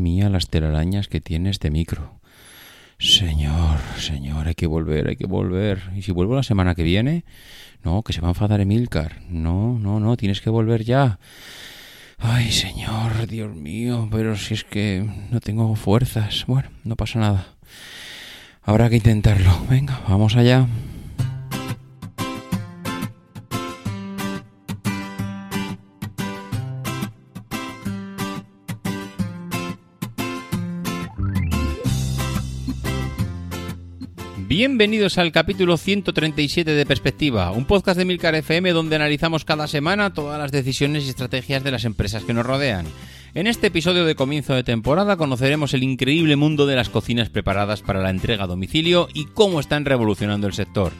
Mía, las telarañas que tiene este micro. Señor, señor, hay que volver, hay que volver. ¿Y si vuelvo la semana que viene? No, que se va a enfadar Emilcar. No, no, no, tienes que volver ya. Ay, señor, Dios mío, pero si es que no tengo fuerzas. Bueno, no pasa nada. Habrá que intentarlo. Venga, vamos allá. Bienvenidos al capítulo 137 de Perspectiva, un podcast de Milcar FM donde analizamos cada semana todas las decisiones y estrategias de las empresas que nos rodean. En este episodio de comienzo de temporada conoceremos el increíble mundo de las cocinas preparadas para la entrega a domicilio y cómo están revolucionando el sector.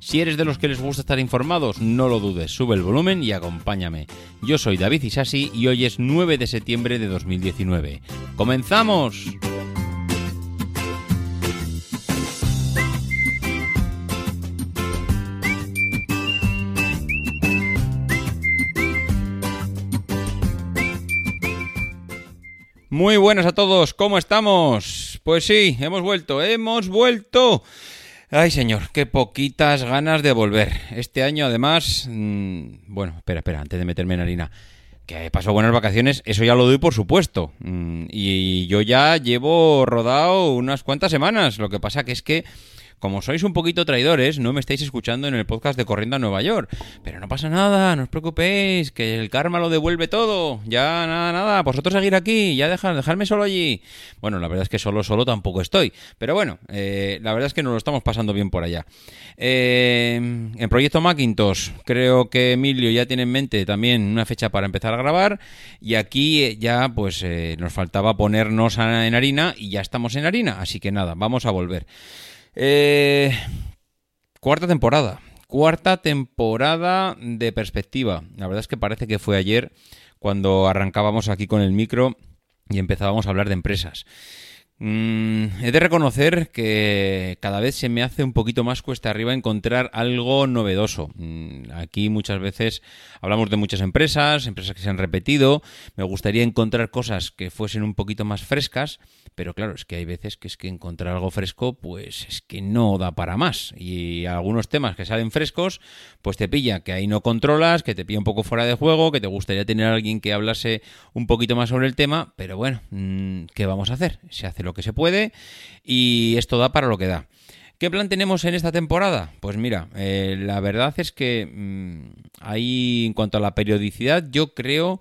Si eres de los que les gusta estar informados, no lo dudes, sube el volumen y acompáñame. Yo soy David Isasi y hoy es 9 de septiembre de 2019. ¡Comenzamos! Muy buenas a todos, ¿cómo estamos? Pues sí, hemos vuelto, hemos vuelto. Ay, señor, qué poquitas ganas de volver. Este año, además, mm, bueno, espera, espera, antes de meterme en harina. Que pasó buenas vacaciones, eso ya lo doy por supuesto. Mm, y yo ya llevo rodado unas cuantas semanas. Lo que pasa que es que como sois un poquito traidores, no me estáis escuchando en el podcast de Corriendo a Nueva York. Pero no pasa nada, no os preocupéis, que el karma lo devuelve todo. Ya, nada, nada, vosotros seguir aquí, ya dejar, dejarme solo allí. Bueno, la verdad es que solo, solo tampoco estoy. Pero bueno, eh, la verdad es que nos lo estamos pasando bien por allá. Eh, en Proyecto Macintosh, creo que Emilio ya tiene en mente también una fecha para empezar a grabar. Y aquí eh, ya, pues, eh, nos faltaba ponernos en harina y ya estamos en harina. Así que nada, vamos a volver. Eh, cuarta temporada. Cuarta temporada de perspectiva. La verdad es que parece que fue ayer cuando arrancábamos aquí con el micro y empezábamos a hablar de empresas. Mm, he de reconocer que cada vez se me hace un poquito más cuesta arriba encontrar algo novedoso. Mm, aquí muchas veces hablamos de muchas empresas, empresas que se han repetido. Me gustaría encontrar cosas que fuesen un poquito más frescas, pero claro, es que hay veces que es que encontrar algo fresco, pues es que no da para más. Y algunos temas que salen frescos, pues te pilla que ahí no controlas, que te pilla un poco fuera de juego, que te gustaría tener a alguien que hablase un poquito más sobre el tema, pero bueno, mm, ¿qué vamos a hacer? Se hace lo que se puede y esto da para lo que da. ¿Qué plan tenemos en esta temporada? Pues mira, eh, la verdad es que mm, ahí en cuanto a la periodicidad, yo creo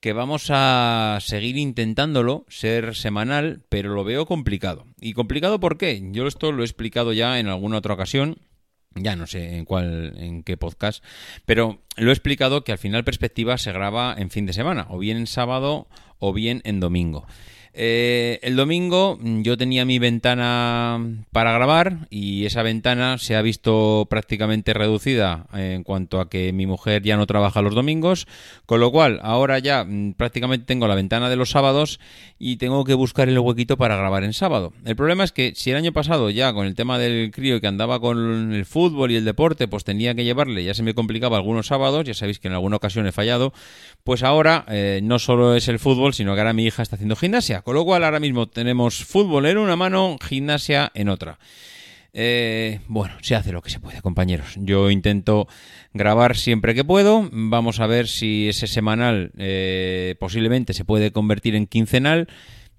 que vamos a seguir intentándolo, ser semanal, pero lo veo complicado. ¿Y complicado por qué? Yo esto lo he explicado ya en alguna otra ocasión. Ya no sé en cuál, en qué podcast, pero lo he explicado que al final perspectiva se graba en fin de semana, o bien en sábado o bien en domingo. Eh, el domingo mm, yo tenía mi ventana para grabar y esa ventana se ha visto prácticamente reducida en cuanto a que mi mujer ya no trabaja los domingos, con lo cual ahora ya mm, prácticamente tengo la ventana de los sábados y tengo que buscar el huequito para grabar en sábado. El problema es que si el año pasado ya con el tema del crío que andaba con el fútbol y el deporte, pues tenía que llevarle, ya se me complicaba algunos sábados, ya sabéis que en alguna ocasión he fallado, pues ahora eh, no solo es el fútbol, sino que ahora mi hija está haciendo gimnasia, con lo cual ahora mismo tenemos fútbol en una mano, gimnasia en otra. Eh, bueno, se hace lo que se puede, compañeros. Yo intento grabar siempre que puedo. Vamos a ver si ese semanal eh, posiblemente se puede convertir en quincenal.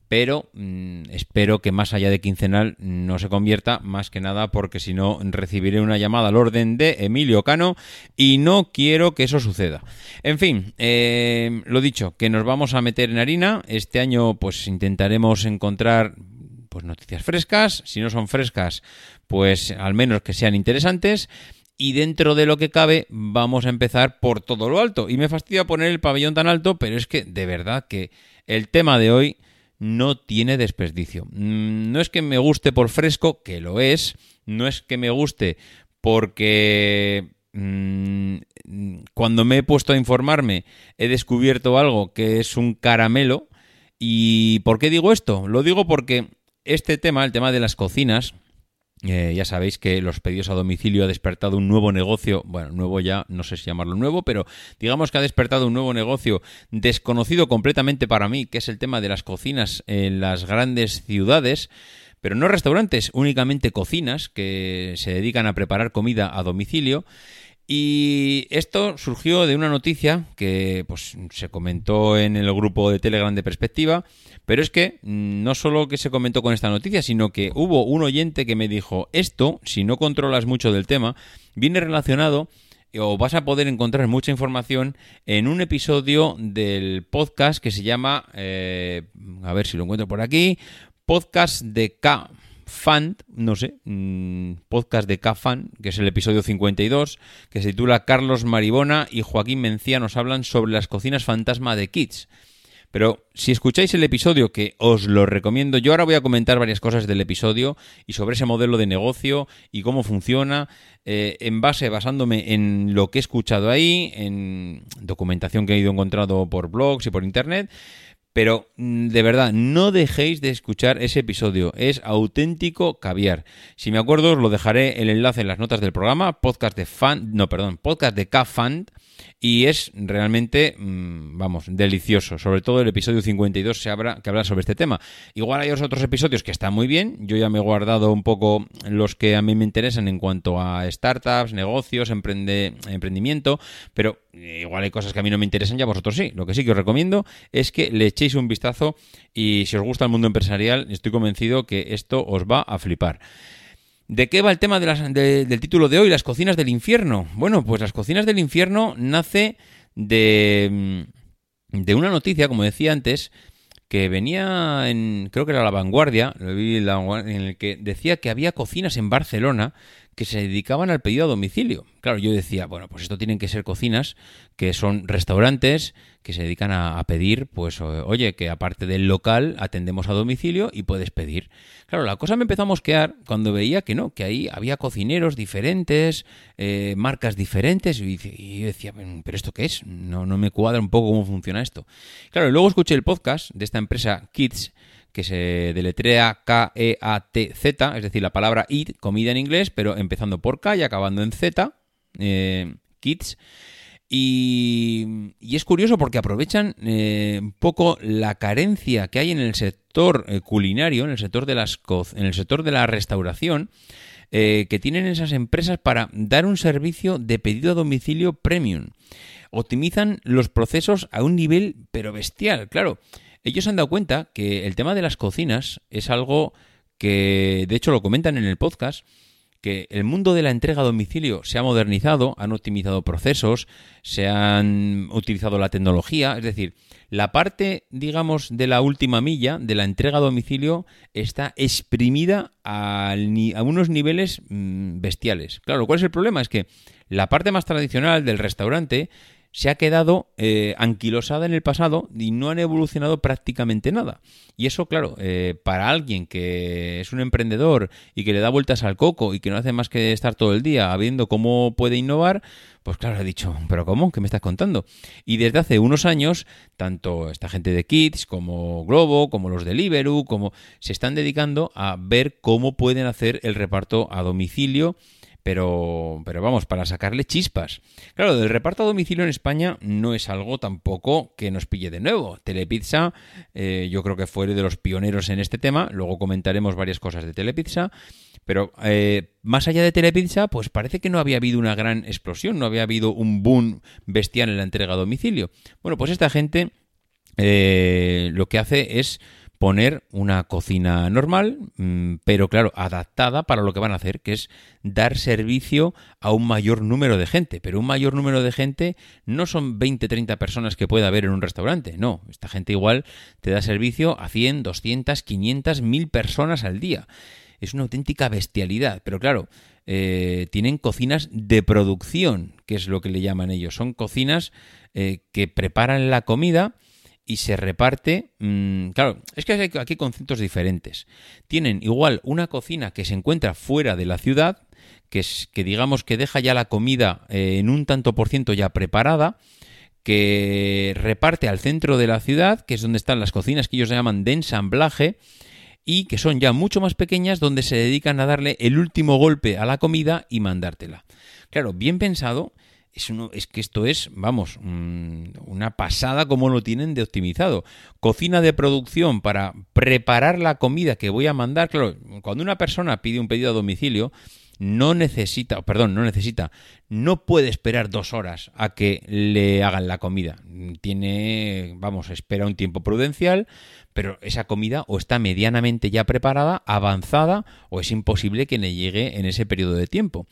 Pero mm, espero que más allá de quincenal no se convierta, más que nada porque si no recibiré una llamada al orden de Emilio Cano y no quiero que eso suceda. En fin, eh, lo dicho, que nos vamos a meter en harina. Este año pues intentaremos encontrar pues noticias frescas. Si no son frescas, pues al menos que sean interesantes. y dentro de lo que cabe vamos a empezar por todo lo alto. Y me fastidia poner el pabellón tan alto, pero es que de verdad que el tema de hoy no tiene desperdicio. Mm, No es que me guste por fresco, que lo es, no es que me guste porque mm, cuando me he puesto a informarme he descubierto algo que es un caramelo. ¿Y por qué digo esto? Lo digo porque este tema, el tema de las cocinas, eh, ya sabéis que los pedidos a domicilio ha despertado un nuevo negocio, bueno, nuevo ya, no sé si llamarlo nuevo, pero digamos que ha despertado un nuevo negocio desconocido completamente para mí, que es el tema de las cocinas en las grandes ciudades, pero no restaurantes, únicamente cocinas que se dedican a preparar comida a domicilio. Y esto surgió de una noticia que pues, se comentó en el grupo de Telegram de Perspectiva, pero es que no solo que se comentó con esta noticia, sino que hubo un oyente que me dijo, esto, si no controlas mucho del tema, viene relacionado o vas a poder encontrar mucha información en un episodio del podcast que se llama, eh, a ver si lo encuentro por aquí, podcast de K. Fan, no sé, mm, podcast de K-Fan, que es el episodio 52, que se titula Carlos Maribona y Joaquín Mencía nos hablan sobre las cocinas fantasma de Kids. Pero si escucháis el episodio, que os lo recomiendo, yo ahora voy a comentar varias cosas del episodio y sobre ese modelo de negocio y cómo funciona, eh, en base, basándome en lo que he escuchado ahí, en documentación que he ido encontrando por blogs y por internet. Pero mm, de verdad, no dejéis de escuchar ese episodio. Es auténtico caviar. Si me acuerdo, os lo dejaré el enlace en las notas del programa. Podcast de fan. No, perdón, podcast de K-Fund. Y es realmente, mm, vamos, delicioso. Sobre todo el episodio 52 se habla, que habla sobre este tema. Igual hay otros episodios que están muy bien. Yo ya me he guardado un poco los que a mí me interesan en cuanto a startups, negocios, emprendimiento. Pero igual hay cosas que a mí no me interesan y a vosotros sí. Lo que sí que os recomiendo es que le echéis un vistazo y si os gusta el mundo empresarial, estoy convencido que esto os va a flipar. ¿De qué va el tema de las- de- del título de hoy? Las cocinas del infierno. Bueno, pues las cocinas del infierno nace de, mm, de una noticia, como decía antes, que venía en, creo que era La Vanguardia, lo vi en, La Vanguardia, en el que decía que había cocinas en Barcelona que se dedicaban al pedido a domicilio. Claro, yo decía, bueno, pues esto tienen que ser cocinas que son restaurantes que se dedican a, pedir, pues, oye, que aparte del local atendemos a domicilio y puedes pedir. Claro, la cosa me empezó a mosquear cuando veía que no, que ahí había cocineros diferentes, eh, marcas diferentes, y, yo decía, "Mm, ¿pero esto qué es? No, no me cuadra un poco cómo funciona esto. Claro, luego escuché el podcast de esta empresa Kids, que se deletrea K-E-A-T-Z, es decir, la palabra eat, comida en inglés, pero empezando por K y acabando en Z, eh, Kids. Y, y es curioso porque aprovechan eh, un poco la carencia que hay en el sector eh, culinario, en el sector de las en el sector de la restauración, eh, que tienen esas empresas para dar un servicio de pedido a domicilio premium. Optimizan los procesos a un nivel pero bestial, claro. Ellos han dado cuenta que el tema de las cocinas es algo que, de hecho, lo comentan en el podcast, que el mundo de la entrega a domicilio se ha modernizado, han optimizado procesos, se han utilizado la tecnología, es decir, la parte, digamos, de la última milla de la entrega a domicilio está exprimida ni- a unos niveles mm, bestiales. Claro, ¿cuál es el problema? Es que la parte más tradicional del restaurante se ha quedado eh, anquilosada en el pasado y no han evolucionado prácticamente nada. Y eso, claro, eh, para alguien que es un emprendedor y que le da vueltas al coco y que no hace más que estar todo el día viendo cómo puede innovar, pues claro, he dicho, ¿pero cómo? ¿Qué me estás contando? Y desde hace unos años, tanto esta gente de Kids como Globo, como los de Deliveroo, como se están dedicando a ver cómo pueden hacer el reparto a domicilio pero, pero vamos, para sacarle chispas. Claro, del reparto a domicilio en España no es algo tampoco que nos pille de nuevo. Telepizza, eh, yo creo que fue de los pioneros en este tema. Luego comentaremos varias cosas de Telepizza. Pero eh, más allá de Telepizza, pues parece que no había habido una gran explosión, no había habido un boom bestial en la entrega a domicilio. Bueno, pues esta gente eh, lo que hace es poner una cocina normal, mm, pero claro, adaptada para lo que van a hacer, que es dar servicio a un mayor número de gente. Pero un mayor número de gente no son 20, 30 personas que pueda haber en un restaurante, no. Esta gente igual te da servicio a 100, 200, 500, 1000 personas al día. Es una auténtica bestialidad, pero claro, eh, tienen cocinas de producción, que es lo que le llaman ellos. Son cocinas eh, que preparan la comida y se reparte. mm, claro, es que hay aquí conceptos diferentes. Tienen igual una cocina que se encuentra fuera de la ciudad, que, es, que digamos que deja ya la comida eh, en un tanto por ciento ya preparada, que reparte al centro de la ciudad, que es donde están las cocinas que ellos llaman de ensamblaje, y que son ya mucho más pequeñas, donde se dedican a darle el último golpe a la comida y mandártela. Claro, bien pensado, es, que esto es, vamos, mm, una pasada como lo tienen de optimizado. Cocina de producción para preparar la comida que voy a mandar. Claro, cuando una persona pide un pedido a domicilio, no necesita, perdón, no necesita, no puede esperar dos horas a que le hagan la comida. Tiene, vamos, espera un tiempo prudencial, pero esa comida o está medianamente ya preparada, avanzada, o es imposible que le llegue en ese periodo de tiempo.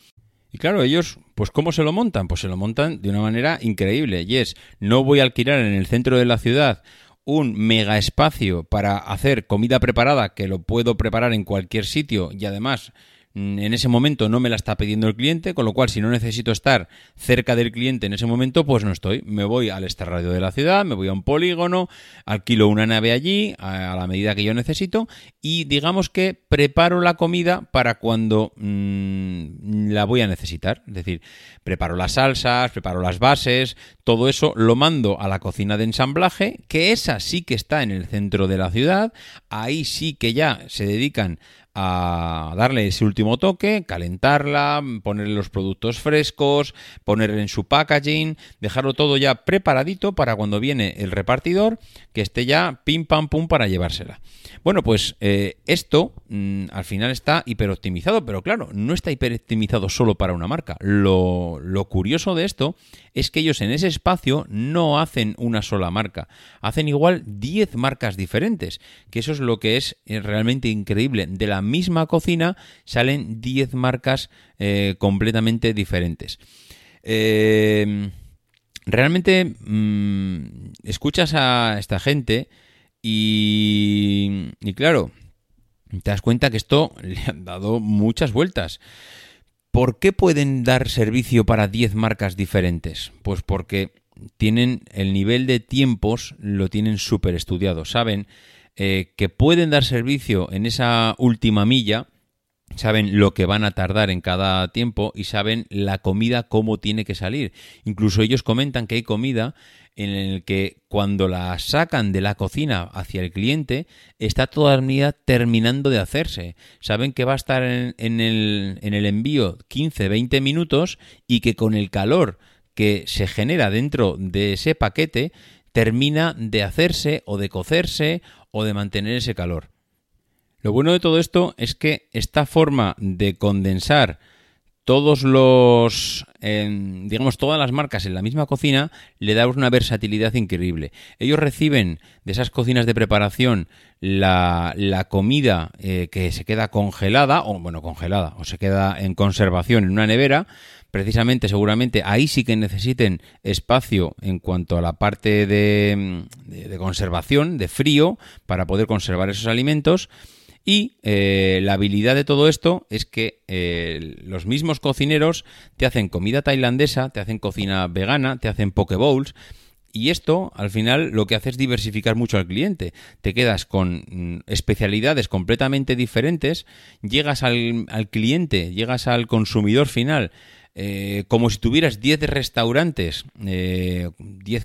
Y claro, ellos, pues ¿cómo se lo montan? Pues se lo montan de una manera increíble. Y es, no voy a alquilar en el centro de la ciudad un mega espacio para hacer comida preparada, que lo puedo preparar en cualquier sitio y además en ese momento no me la está pidiendo el cliente, con lo cual si no necesito estar cerca del cliente en ese momento, pues no estoy. Me voy al extrarradio de la ciudad, me voy a un polígono, alquilo una nave allí a la medida que yo necesito y digamos que preparo la comida para cuando mmm, la voy a necesitar. Es decir, preparo las salsas, preparo las bases, todo eso lo mando a la cocina de ensamblaje, que esa sí que está en el centro de la ciudad, ahí sí que ya se dedican a darle ese último toque, calentarla, ponerle los productos frescos, ponerle en su packaging, dejarlo todo ya preparadito para cuando viene el repartidor, que esté ya pim pam pum para llevársela. Bueno, pues eh, esto mmm, al final está hiperoptimizado, pero claro, no está hiperoptimizado solo para una marca. Lo, lo curioso de esto es que ellos en ese espacio no hacen una sola marca, hacen igual 10 marcas diferentes, que eso es lo que es eh, realmente increíble. De la misma cocina salen 10 marcas eh, completamente diferentes. Eh, realmente mmm, escuchas a esta gente y, y claro, te das cuenta que esto le han dado muchas vueltas. ¿Por qué pueden dar servicio para 10 marcas diferentes? Pues porque tienen el nivel de tiempos, lo tienen súper estudiado. Saben eh, que pueden dar servicio en esa última milla, saben lo que van a tardar en cada tiempo y saben la comida cómo tiene que salir. Incluso ellos comentan que hay comida en el que cuando la sacan de la cocina hacia el cliente está todavía terminando de hacerse. Saben que va a estar en, en, el, en el envío 15-20 minutos y que con el calor que se genera dentro de ese paquete termina de hacerse o de cocerse o de mantener ese calor. Lo bueno de todo esto es que esta forma de condensar todos los, eh, digamos, todas las marcas en la misma cocina le da una versatilidad increíble. Ellos reciben de esas cocinas de preparación la, la comida eh, que se queda congelada, o bueno, congelada, o se queda en conservación en una nevera, precisamente, seguramente, ahí sí que necesiten espacio en cuanto a la parte de, de conservación, de frío, para poder conservar esos alimentos. Y eh, la habilidad de todo esto es que eh, los mismos cocineros te hacen comida tailandesa, te hacen cocina vegana, te hacen poke bowls. Y esto, al final, lo que hace es diversificar mucho al cliente. Te quedas con mm, especialidades completamente diferentes, llegas al, al cliente, llegas al consumidor final eh, como si tuvieras 10 restaurantes, 10 eh,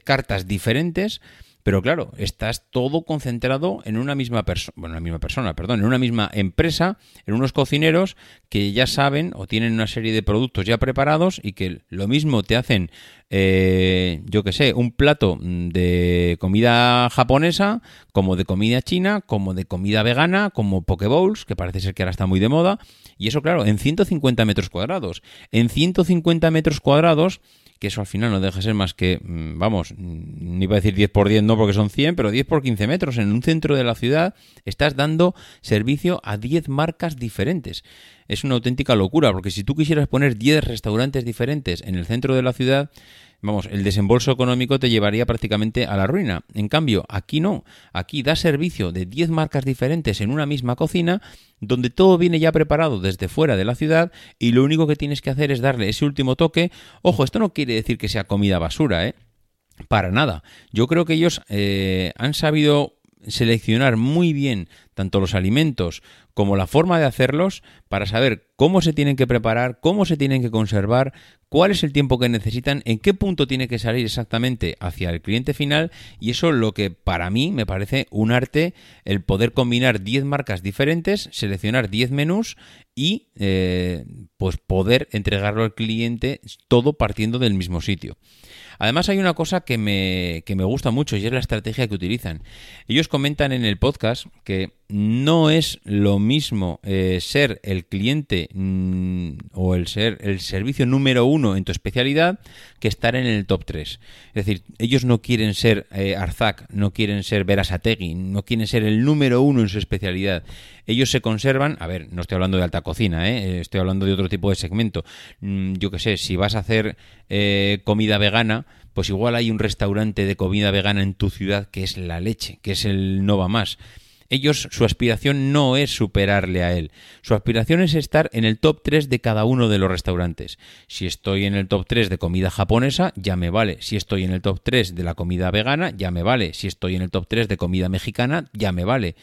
cartas diferentes, pero claro, estás todo concentrado en una misma persona, bueno, una misma persona, perdón, en una misma empresa, en unos cocineros que ya saben o tienen una serie de productos ya preparados y que lo mismo te hacen, eh, yo que sé, un plato de comida japonesa, como de comida china, como de comida vegana, como poke bowls, que parece ser que ahora está muy de moda, y eso claro, en 150 metros cuadrados. En 150 metros cuadrados que eso al final no deja de ser más que, vamos, ni iba a decir 10 por 10, no porque son 100, pero 10 por 15 metros. En un centro de la ciudad estás dando servicio a 10 marcas diferentes. es una auténtica locura, porque si tú quisieras poner 10 restaurantes diferentes en el centro de la ciudad, vamos, el desembolso económico te llevaría prácticamente a la ruina. En cambio, aquí no, aquí da servicio de 10 marcas diferentes en una misma cocina, donde todo viene ya preparado desde fuera de la ciudad y lo único que tienes que hacer es darle ese último toque. Ojo, esto no quiere decir que sea comida basura, ¿eh? Para nada. Yo creo que ellos eh, han sabido seleccionar muy bien tanto los alimentos como la forma de hacerlos para saber cómo se tienen que preparar, cómo se tienen que conservar, cuál es el tiempo que necesitan, en qué punto tiene que salir exactamente hacia el cliente final y eso lo que para mí me parece un arte el poder combinar 10 marcas diferentes, seleccionar 10 menús y eh, pues poder entregarlo al cliente todo partiendo del mismo sitio. Además hay una cosa que me, que me gusta mucho y es la estrategia que utilizan. Ellos comentan en el podcast que no es lo mismo eh, ser el cliente mm, o el ser el servicio número uno en tu especialidad que estar en el top 3. Es decir, ellos no quieren ser eh, Arzac, no quieren ser Verasategui, no quieren ser el número uno en su especialidad. Ellos se conservan, a ver, no estoy hablando de alta cocina, ¿eh? estoy hablando de otro tipo de segmento. Mm, yo qué sé, si vas a hacer eh, comida vegana, pues igual hay un restaurante de comida vegana en tu ciudad que es la leche, que es el no va más ellos, su aspiración no es superarle a él. Su aspiración es estar en el top 3 de cada uno de los restaurantes. Si estoy en el top 3 de comida japonesa, ya me vale. Si estoy en el top 3 de la comida vegana, ya me vale. Si estoy en el top 3 de comida mexicana, ya me vale.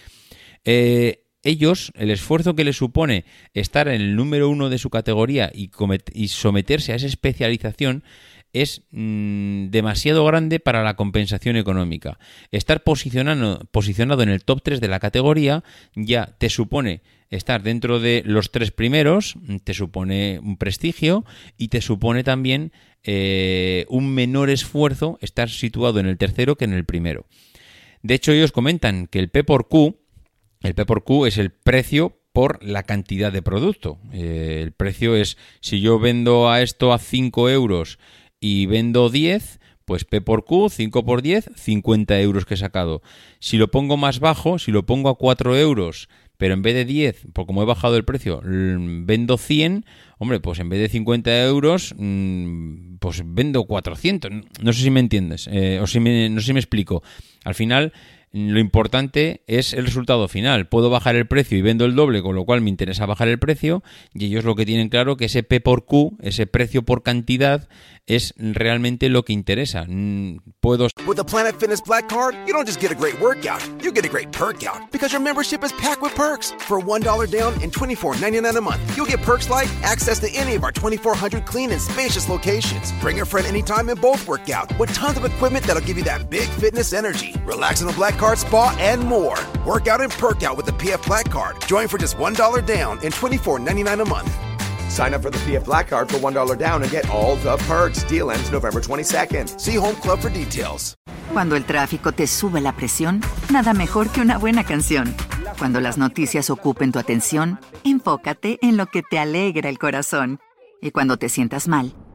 Eh, ellos, el esfuerzo que les supone estar en el número uno de su categoría y, y someterse a esa especialización, es mmm, demasiado grande para la compensación económica. Estar posicionado, posicionado en el top 3 de la categoría ya te supone estar dentro de los tres primeros, te supone un prestigio y te supone también eh, un menor esfuerzo estar situado en el tercero que en el primero. De hecho, ellos comentan que el P por Q, el P por Q es el precio por la cantidad de producto. Eh, el precio es, si yo vendo a esto a 5 euros y vendo 10, pues P por Q, 5 por 10, 50 euros que he sacado. Si lo pongo más bajo, si lo pongo a 4 euros, pero en vez de 10, por como he bajado el precio, vendo 100, hombre, pues en vez de 50 euros, mm, pues vendo 400. No sé si me entiendes, eh, o si me, no sé si me explico. Al final, lo importante es el resultado final. Puedo bajar el precio y vendo el doble, con lo cual me interesa bajar el precio. Y ellos lo que tienen claro que ese P por Q, ese precio por cantidad, es realmente lo que interesa. Mm, Puedo With the Planet Fitness Black Card, you don't just get a great workout, you get a great perk out. Because your membership is packed with perks. For $1 down and $24.99 a month, you'll get perks like access to any of our 2,400 clean and spacious locations. Bring a friend anytime and both work out with tons of equipment that'll give you that big fitness energy. Relax in the Black Card Spa and more. Work out and perk out with the PF Black Card. Join for just $1 down and $24.99 a month. Sign up for the PF Black Card for $1 down and get all the perks. Deal ends November 22nd. See Home Club for details. Cuando el tráfico te sube la presión, nada mejor que una buena canción. Cuando las noticias ocupen tu atención, enfócate en lo que te alegra el corazón. Y cuando te sientas mal,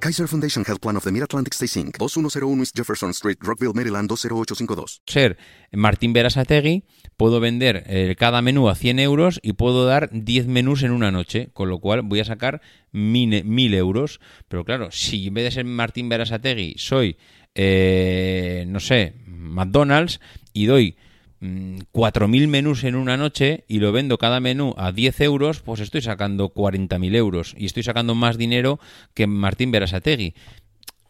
Kaiser Foundation Health Plan of the Mid-Atlantic Stay Inc. 2101 East Jefferson Street, Rockville, Maryland 20852. ser Martín Berasategui, puedo vender eh, cada menú a 100 euros y puedo dar 10 menús en una noche, con lo cual voy a sacar 1000 euros. Pero claro, si en vez de ser Martín Berasategui soy, eh, no sé, McDonald's y doy 4.000 menús en una noche y lo vendo cada menú a 10 euros, pues estoy sacando 40.000 euros y estoy sacando más dinero que Martín Berasategui.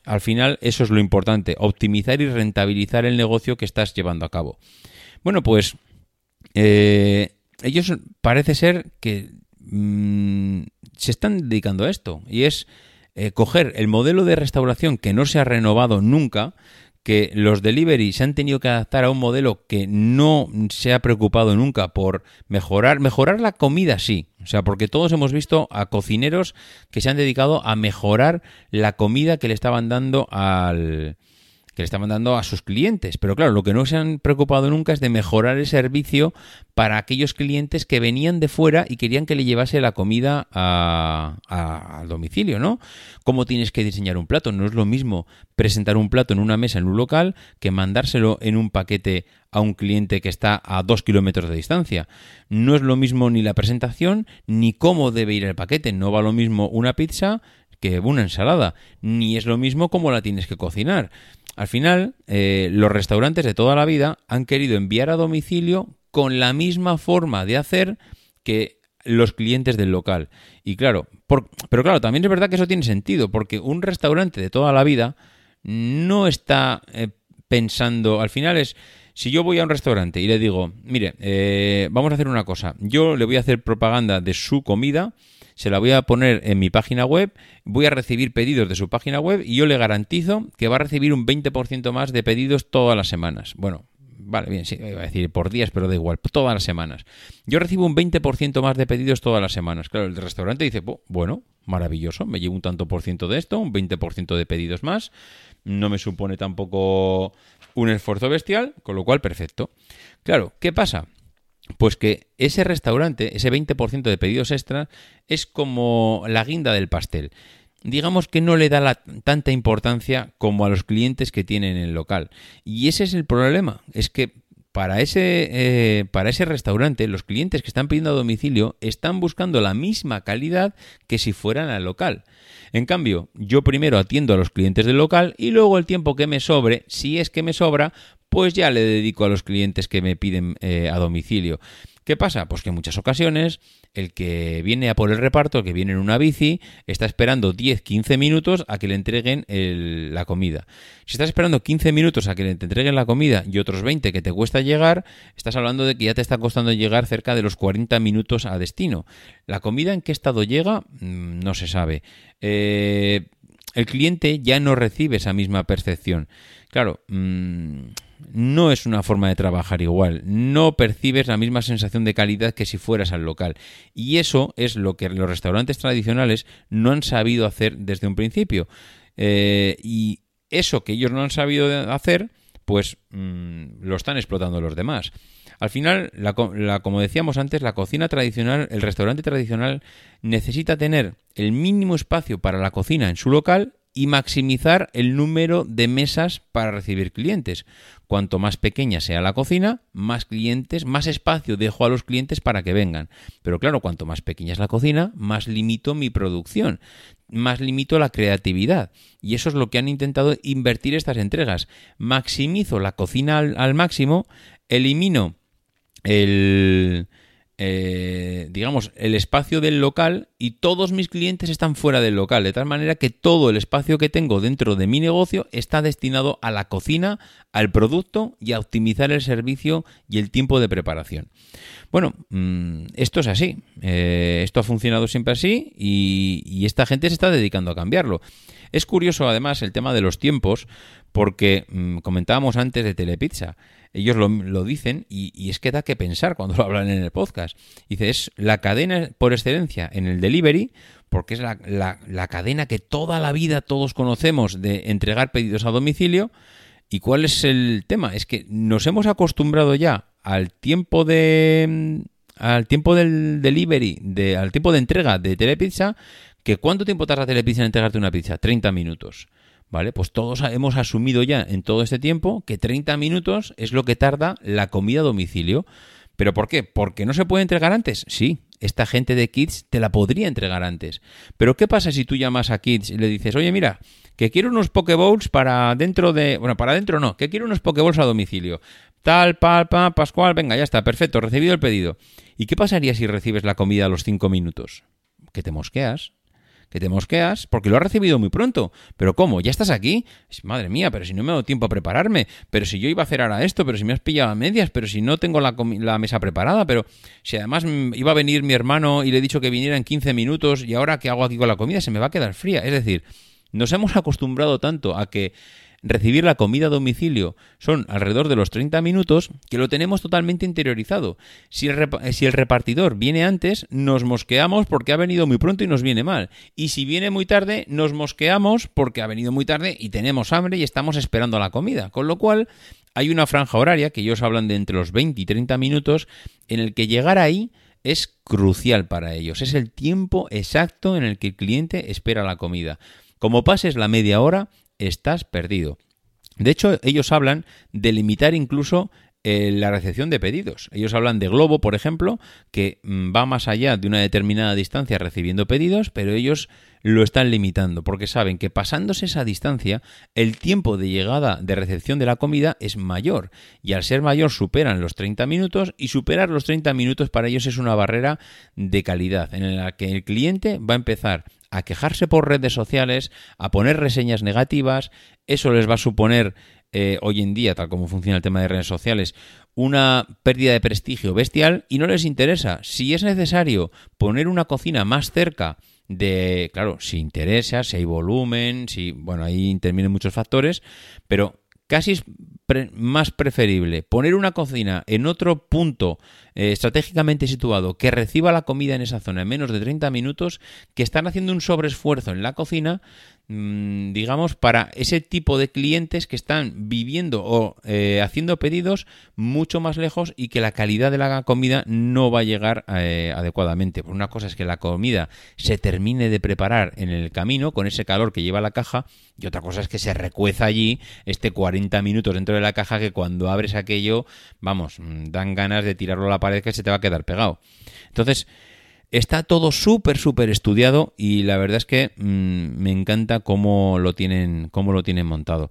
Al final eso es lo importante, optimizar y rentabilizar el negocio que estás llevando a cabo. Bueno, pues eh, ellos parece ser que mm, se están dedicando a esto y es eh, coger el modelo de restauración que no se ha renovado nunca, que los delivery se han tenido que adaptar a un modelo que no se ha preocupado nunca por mejorar, mejorar la comida sí, o sea, porque todos hemos visto a cocineros que se han dedicado a mejorar la comida que le estaban dando al, que le estaban dando a sus clientes. Pero claro, lo que no se han preocupado nunca es de mejorar el servicio para aquellos clientes que venían de fuera y querían que le llevase la comida a- a- al domicilio, ¿no? ¿Cómo tienes que diseñar un plato? No es lo mismo presentar un plato en una mesa en un local que mandárselo en un paquete a un cliente que está a dos kilómetros de distancia. No es lo mismo ni la presentación ni cómo debe ir el paquete. No va lo mismo una pizza que una ensalada, ni es lo mismo cómo la tienes que cocinar. Al final, eh, los restaurantes de toda la vida han querido enviar a domicilio con la misma forma de hacer que los clientes del local. Y claro, pero claro, también es verdad que eso tiene sentido, porque un restaurante de toda la vida no está eh, pensando, al final es, si yo voy a un restaurante y le digo, mire, eh, vamos a hacer una cosa, yo le voy a hacer propaganda de su comida, se la voy a poner en mi página web, voy a recibir pedidos de su página web y yo le garantizo que va a recibir un 20% más de pedidos todas las semanas. Bueno, vale, bien, sí, iba a decir por días, pero da igual, todas las semanas. Yo recibo un 20% más de pedidos todas las semanas. Claro, el restaurante dice, "Bu- bueno, maravilloso, me llevo un tanto por ciento de esto, un 20% de pedidos más, no me supone tampoco un esfuerzo bestial, con lo cual perfecto. Claro, ¿qué pasa? Pues que ese restaurante, ese 20% de pedidos extra, es como la guinda del pastel. Digamos que no le da la, tanta importancia como a los clientes que tienen en el local. Y ese es el problema. Es que para ese, eh, para ese restaurante, los clientes que están pidiendo a domicilio están buscando la misma calidad que si fueran al local. En cambio, yo primero atiendo a los clientes del local y luego el tiempo que me sobre, si es que me sobra, pues ya le dedico a los clientes que me piden eh, a domicilio. ¿Qué pasa? Pues que en muchas ocasiones el que viene a por el reparto, el que viene en una bici, está esperando 10-15 minutos a que le entreguen la comida. Si estás esperando 15 minutos a que le entreguen la comida y otros 20 que te cuesta llegar, estás hablando de que ya te está costando llegar cerca de los 40 minutos a destino. ¿La comida en qué estado llega? Mm, No se sabe. Eh, el cliente ya no recibe esa misma percepción. Claro, mm, no es una forma de trabajar igual. No percibes la misma sensación de calidad que si fueras al local. Y eso es lo que los restaurantes tradicionales no han sabido hacer desde un principio. Eh, y eso que ellos no han sabido hacer, pues mm, lo están explotando los demás. Al final, como decíamos antes, la cocina tradicional, el restaurante tradicional, necesita tener el mínimo espacio para la cocina en su local y maximizar el número de mesas para recibir clientes. Cuanto más pequeña sea la cocina, más clientes, más espacio dejo a los clientes para que vengan. Pero claro, cuanto más pequeña es la cocina, más limito mi producción, más limito la creatividad. Y eso es lo que han intentado invertir estas entregas. Maximizo la cocina al, al máximo, elimino el eh, digamos el espacio del local y todos mis clientes están fuera del local. De tal manera que todo el espacio que tengo dentro de mi negocio está destinado a la cocina al producto y a optimizar el servicio y el tiempo de preparación. Bueno mm, esto es así. Eh, esto ha funcionado siempre así y, y esta gente se está dedicando a cambiarlo. Es curioso además el tema de los tiempos porque mm, comentábamos antes de Telepizza. Ellos lo, lo dicen y, es que da que pensar cuando lo hablan en el podcast. Dice, es la cadena por excelencia en el delivery, porque es la, la- la cadena que toda la vida todos conocemos de entregar pedidos a domicilio. ¿Y cuál es el tema? Es que nos hemos acostumbrado ya al tiempo de al tiempo del delivery, de, al tiempo de entrega de Telepizza, que ¿cuánto tiempo tarda Telepizza en entregarte una pizza? 30 minutos. ¿Vale? Pues todos hemos asumido ya en todo este tiempo que 30 minutos es lo que tarda la comida a domicilio. ¿Pero por qué? ¿Porque no se puede entregar antes? Sí, esta gente de Kids te la podría entregar antes. Pero ¿qué pasa si tú llamas a Kids y le dices, oye, mira, que quiero unos Pokeballs para dentro de... Bueno, para dentro no, que quiero unos Pokeballs a domicilio. Tal, pal, pa, Pascual, venga, ya está, perfecto, recibido el pedido. ¿Y qué pasaría si recibes la comida a los 5 minutos? Que te mosqueas que te mosqueas porque lo has recibido muy pronto. Pero ¿cómo? ¿Ya estás aquí? Madre mía, pero si no me dado tiempo a prepararme, pero si yo iba a hacer ahora esto, pero si me has pillado a medias, pero si no tengo la, la mesa preparada, pero si además mm, iba a venir mi hermano y le he dicho que viniera en 15 minutos y ahora qué hago aquí con la comida, se me va a quedar fría. Es decir, nos hemos acostumbrado tanto a que recibir la comida a domicilio son alrededor de los 30 minutos, que lo tenemos totalmente interiorizado. Si el, repartidor viene antes, nos mosqueamos porque ha venido muy pronto y nos viene mal. Y si viene muy tarde, nos mosqueamos porque ha venido muy tarde y tenemos hambre y estamos esperando la comida. Con lo cual, hay una franja horaria, que ellos hablan de entre los 20 y 30 minutos, en el que llegar ahí es crucial para ellos. Es el tiempo exacto en el que el cliente espera la comida. Como pases la media hora, estás perdido. De hecho, ellos hablan de limitar incluso eh, la recepción de pedidos. Ellos hablan de Globo, por ejemplo, que mm, va más allá de una determinada distancia recibiendo pedidos, pero ellos lo están limitando porque saben que pasándose esa distancia, el tiempo de llegada de recepción de la comida es mayor y al ser mayor superan los 30 minutos y superar los 30 minutos para ellos es una barrera de calidad en la que el cliente va a empezar a quejarse por redes sociales, a poner reseñas negativas, eso les va a suponer eh, hoy en día, tal como funciona el tema de redes sociales, una pérdida de prestigio bestial y no les interesa. Si es necesario poner una cocina más cerca de, claro, si interesa, si hay volumen, si, bueno, ahí intervienen muchos factores, pero casi es más preferible poner una cocina en otro punto eh, estratégicamente situado que reciba la comida en esa zona en menos de 30 minutos que están haciendo un sobreesfuerzo en la cocina mm, digamos para ese tipo de clientes que están viviendo o eh, haciendo pedidos mucho más lejos y que la calidad de la comida no va a llegar eh, adecuadamente. Por una cosa es que la comida se termine de preparar en el camino con ese calor que lleva la caja y otra cosa es que se recueza allí este 40 minutos dentro de la caja que cuando abres aquello, vamos, mm, dan ganas de tirarlo a la pared que se te va a quedar pegado. Entonces, está todo súper, súper estudiado y la verdad es que mm, me encanta cómo lo tienen, cómo lo tienen montado.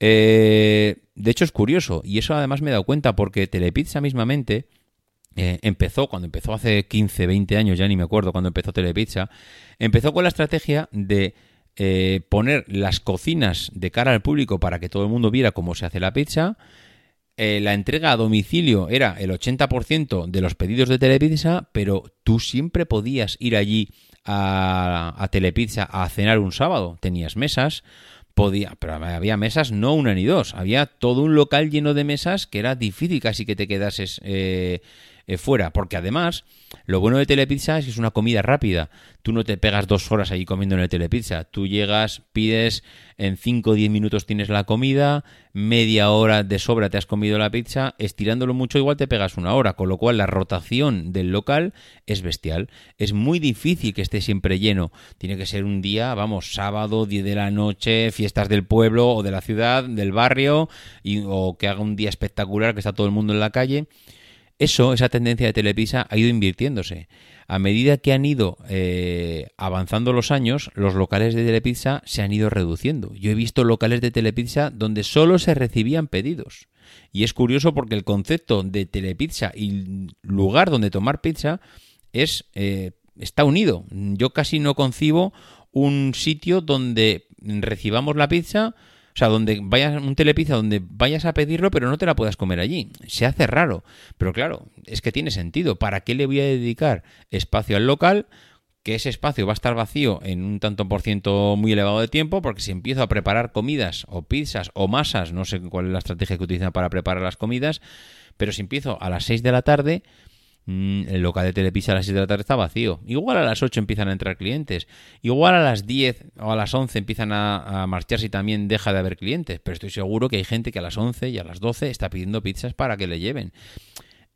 Eh, de hecho, es curioso y eso además me he dado cuenta porque Telepizza mismamente eh, empezó, cuando empezó hace 15, 20 años, ya ni me acuerdo cuando empezó Telepizza, empezó con la estrategia de eh, poner las cocinas de cara al público para que todo el mundo viera cómo se hace la pizza. Eh, la entrega a domicilio era el 80% de los pedidos de Telepizza, pero tú siempre podías ir allí a, Telepizza a cenar un sábado. Tenías mesas, podía, pero había mesas no una ni dos, había todo un local lleno de mesas que era difícil casi que te quedases eh, eh, fuera, porque además lo bueno de Telepizza es que es una comida rápida. Tú no te pegas dos horas allí comiendo en el Telepizza. Tú llegas, pides, en 5 o 10 minutos tienes la comida, media hora de sobra te has comido la pizza, estirándolo mucho igual te pegas una hora, con lo cual la rotación del local es bestial. Es muy difícil que esté siempre lleno. Tiene que ser un día, vamos, sábado, 10 de la noche, fiestas del pueblo o de la ciudad, del barrio, y, o que haga un día espectacular que está todo el mundo en la calle. Eso, esa tendencia de Telepizza ha ido invirtiéndose. A medida que han ido eh, avanzando los años, los locales de Telepizza se han ido reduciendo. Yo he visto locales de Telepizza donde solo se recibían pedidos. Y es curioso porque el concepto de Telepizza y lugar donde tomar pizza es eh, está unido. Yo casi no concibo un sitio donde recibamos la pizza sea, donde vayas, un telepizza donde vayas a pedirlo, pero no te la puedas comer allí. Se hace raro. Pero claro, es que tiene sentido. ¿Para qué le voy a dedicar espacio al local? Que ese espacio va a estar vacío en un tanto por ciento muy elevado de tiempo, porque si empiezo a preparar comidas o pizzas o masas, no sé cuál es la estrategia que utilizan para preparar las comidas, pero si empiezo a las 6 de la tarde, el local de Telepizza a las 6 de la tarde está vacío. Igual a las 8 empiezan a entrar clientes. Igual a las 10 o a las 11 empiezan a, marcharse y también deja de haber clientes. Pero estoy seguro que hay gente que a las 11 y a las 12 está pidiendo pizzas para que le lleven.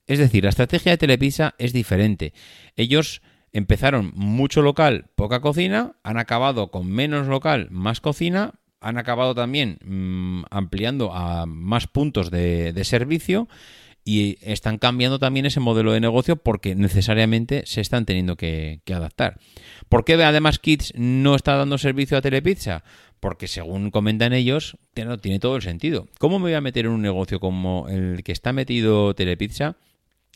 Es decir, la estrategia de Telepizza es diferente. Ellos empezaron mucho local, poca cocina, han acabado con menos local, más cocina, han acabado también mmm, ampliando a más puntos de servicio y están cambiando también ese modelo de negocio porque necesariamente se están teniendo que, adaptar. ¿Por qué además Kids no está dando servicio a Telepizza? Porque según comentan ellos, tiene, tiene todo el sentido. ¿Cómo me voy a meter en un negocio como el que está metido Telepizza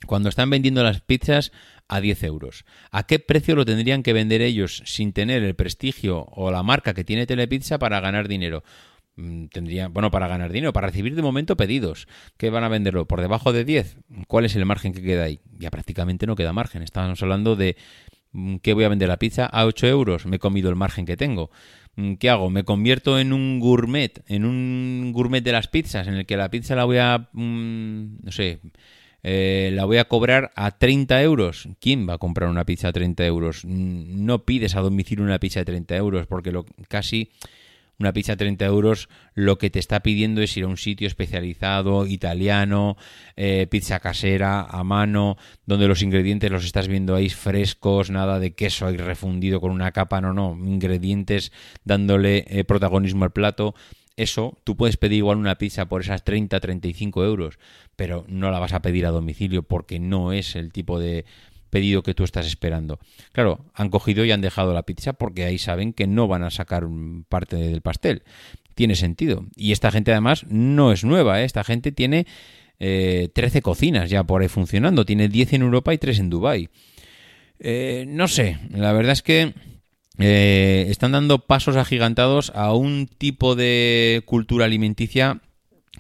cuando están vendiendo las pizzas a 10 euros? ¿A qué precio lo tendrían que vender ellos sin tener el prestigio o la marca que tiene Telepizza para ganar dinero? Tendría, bueno, para ganar dinero, para recibir de momento pedidos. ¿Qué van a venderlo? ¿Por debajo de 10? ¿Cuál es el margen que queda ahí? Ya prácticamente no queda margen. Estábamos hablando de ¿qué voy a vender la pizza? A 8 euros. Me he comido el margen que tengo. Mm, ¿Qué hago? ¿Me convierto en un gourmet? ¿En un gourmet de las pizzas? En el que la pizza la voy a... mm, no sé... eh, la voy a cobrar a 30 euros. ¿Quién va a comprar una pizza a 30 euros? Mm, No pides a domicilio una pizza de 30 euros porque lo, casi una pizza a 30 euros lo que te está pidiendo es ir a un sitio especializado, italiano, eh, pizza casera, a mano, donde los ingredientes los estás viendo ahí frescos, nada de queso ahí refundido con una capa, no, no, ingredientes dándole eh, protagonismo al plato. Eso, tú puedes pedir igual una pizza por esas 30, 35 euros, pero no la vas a pedir a domicilio porque no es el tipo de pedido que tú estás esperando. Claro, han cogido y han dejado la pizza porque ahí saben que no van a sacar parte del pastel. Tiene sentido. Y esta gente además no es nueva, ¿eh? esta gente tiene eh, 13 cocinas ya por ahí funcionando, tiene 10 en Europa y 3 en Dubái. Eh, no sé, la verdad es que eh, están dando pasos agigantados a un tipo de cultura alimenticia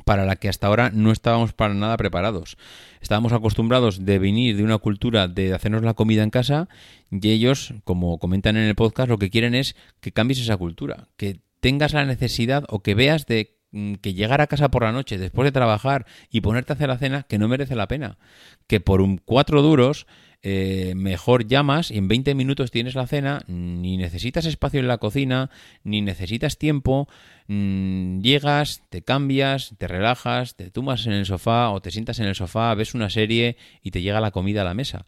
para la que hasta ahora no estábamos para nada preparados. Estábamos acostumbrados de venir de una cultura de hacernos la comida en casa y ellos, como comentan en el podcast, lo que quieren es que cambies esa cultura, que tengas la necesidad o que veas de mm, que llegar a casa por la noche después de trabajar y ponerte a hacer la cena que no merece la pena. Que por un cuatro duros eh, mejor llamas y en 20 minutos tienes la cena, ni necesitas espacio en la cocina, ni necesitas tiempo, mm, llegas, te cambias, te relajas, te tumbas en el sofá o te sientas en el sofá, ves una serie y te llega la comida a la mesa.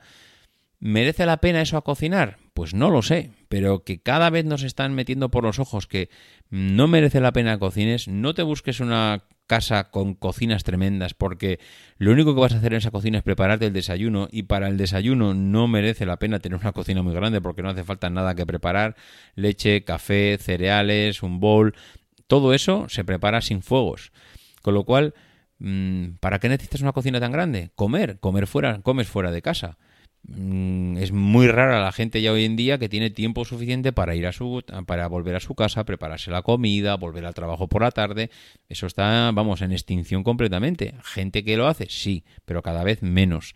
¿Merece la pena eso a cocinar? Pues no lo sé, pero que cada vez nos están metiendo por los ojos que no merece la pena cocines, no te busques una casa con cocinas tremendas porque lo único que vas a hacer en esa cocina es prepararte el desayuno y para el desayuno no merece la pena tener una cocina muy grande porque no hace falta nada que preparar, leche, café, cereales, un bowl, todo eso se prepara sin fuegos. Con lo cual, mm, ¿para qué necesitas una cocina tan grande? Comer, comer fuera, comes fuera de casa. Mm, Es muy rara la gente ya hoy en día que tiene tiempo suficiente para ir a su para volver a su casa, prepararse la comida, volver al trabajo por la tarde. Eso está, vamos, en extinción completamente. Gente que lo hace, sí, pero cada vez menos.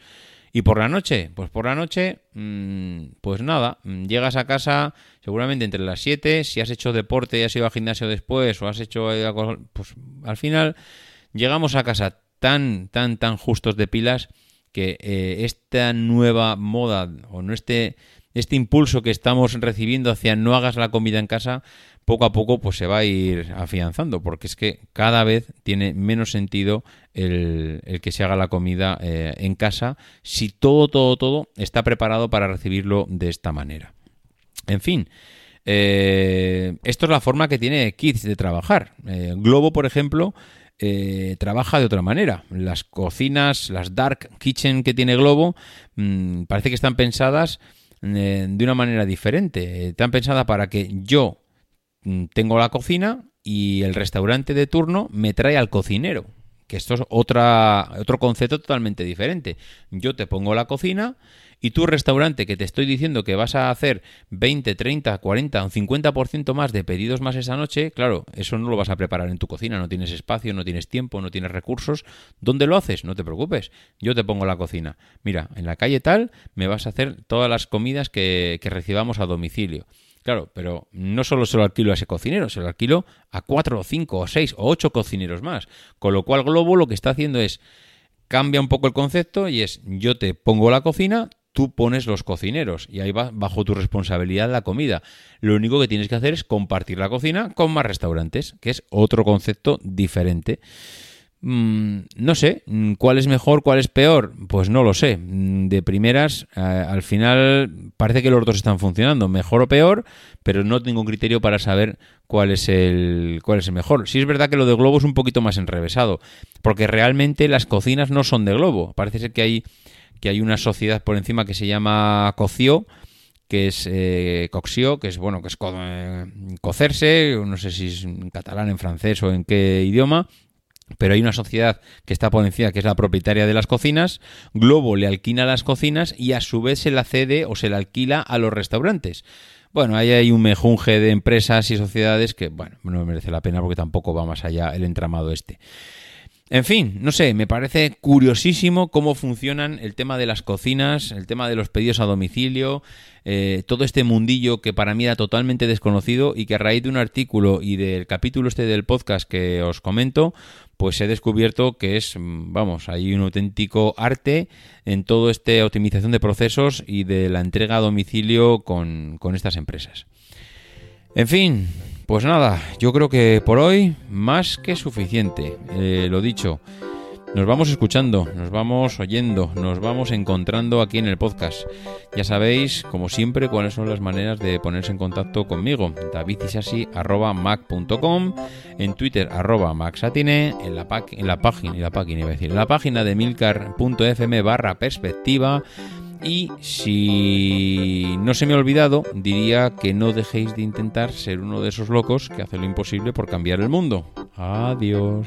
¿Y por la noche? Pues por la noche, mm, pues nada, mm, llegas a casa seguramente entre las 7, si has hecho deporte y has ido al gimnasio después o has hecho pues al final llegamos a casa tan, tan, tan justos de pilas que eh, esta nueva moda o no este, este impulso que estamos recibiendo hacia no hagas la comida en casa, poco a poco pues se va a ir afianzando, porque es que cada vez tiene menos sentido el, que se haga la comida eh, en casa si todo, todo, todo está preparado para recibirlo de esta manera. En fin, eh, esto es la forma que tiene Kids de trabajar. Globo, por ejemplo, eh, trabaja de otra manera. Las cocinas, las dark kitchen que tiene Globo, mm, parece que están pensadas eh, de una manera diferente. Están pensadas para que yo mm, tengo la cocina y el restaurante de turno me trae al cocinero. Que esto es otra, otro concepto totalmente diferente. Yo te pongo la cocina y tu restaurante que te estoy diciendo que vas a hacer 20, 30, 40 o 50% más de pedidos más esa noche, claro, eso no lo vas a preparar en tu cocina, no tienes espacio, no tienes tiempo, no tienes recursos. ¿Dónde lo haces? No te preocupes, yo te pongo la cocina. Mira, en la calle tal me vas a hacer todas las comidas que, que recibamos a domicilio. Claro, pero no solo se lo alquilo a ese cocinero, se lo alquilo a cuatro o cinco o seis o ocho cocineros más. Con lo cual Globo lo que está haciendo es cambia un poco el concepto y es yo te pongo la cocina, tú pones los cocineros y ahí va bajo tu responsabilidad la comida. Lo único que tienes que hacer es compartir la cocina con más restaurantes, que es otro concepto diferente. Mm, no sé, mm, ¿cuál es mejor, cuál es peor? Pues no lo sé. Mm, De primeras, eh, al final parece que los dos están funcionando, mejor o peor, pero no tengo un criterio para saber cuál es el cuál es el mejor. Sí es verdad que lo de Globo es un poquito más enrevesado, porque realmente las cocinas no son de Globo. Parece ser que hay que hay una sociedad por encima que se llama Cocio, que es eh, coxio, que es bueno, que es eh, cocerse, no sé si es en catalán, en francés o en qué idioma, pero hay una sociedad que está por encima, que es la propietaria de las cocinas. Globo le alquila las cocinas y a su vez se la cede o se la alquila a los restaurantes. Bueno, ahí hay un mejunje de empresas y sociedades que, bueno, no merece la pena porque tampoco va más allá el entramado este. En fin, no sé, me parece curiosísimo cómo funcionan el tema de las cocinas, el tema de los pedidos a domicilio, eh, todo este mundillo que para mí era totalmente desconocido y que a raíz de un artículo y del capítulo este del podcast que os comento, pues he descubierto que es, mm, vamos, hay un auténtico arte en todo este optimización de procesos y de la entrega a domicilio con, con estas empresas. En fin, pues nada, yo creo que por hoy más que suficiente. Eh, lo dicho, nos vamos escuchando, nos vamos oyendo, nos vamos encontrando aquí en el podcast. Ya sabéis, como siempre, cuáles son las maneras de ponerse en contacto conmigo. davidisasi.mac.com, en Twitter arroba maxatine, en la, en página, en la página en la página de milcar.fm barra perspectiva y si no se me ha olvidado, diría que no dejéis de intentar ser uno de esos locos que hace lo imposible por cambiar el mundo. Adiós.